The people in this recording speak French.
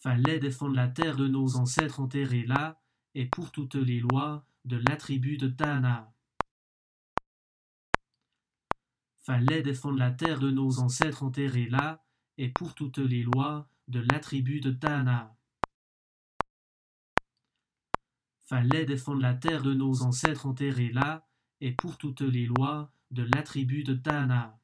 Fallait défendre la terre de nos ancêtres enterrés là, et pour toutes les lois de la tribu de Tana. Fallait défendre la terre de nos ancêtres enterrés là, et pour toutes les lois de la tribu de Tana. Fallait défendre la terre de nos ancêtres enterrés là, et pour toutes les lois de la tribu de Tana.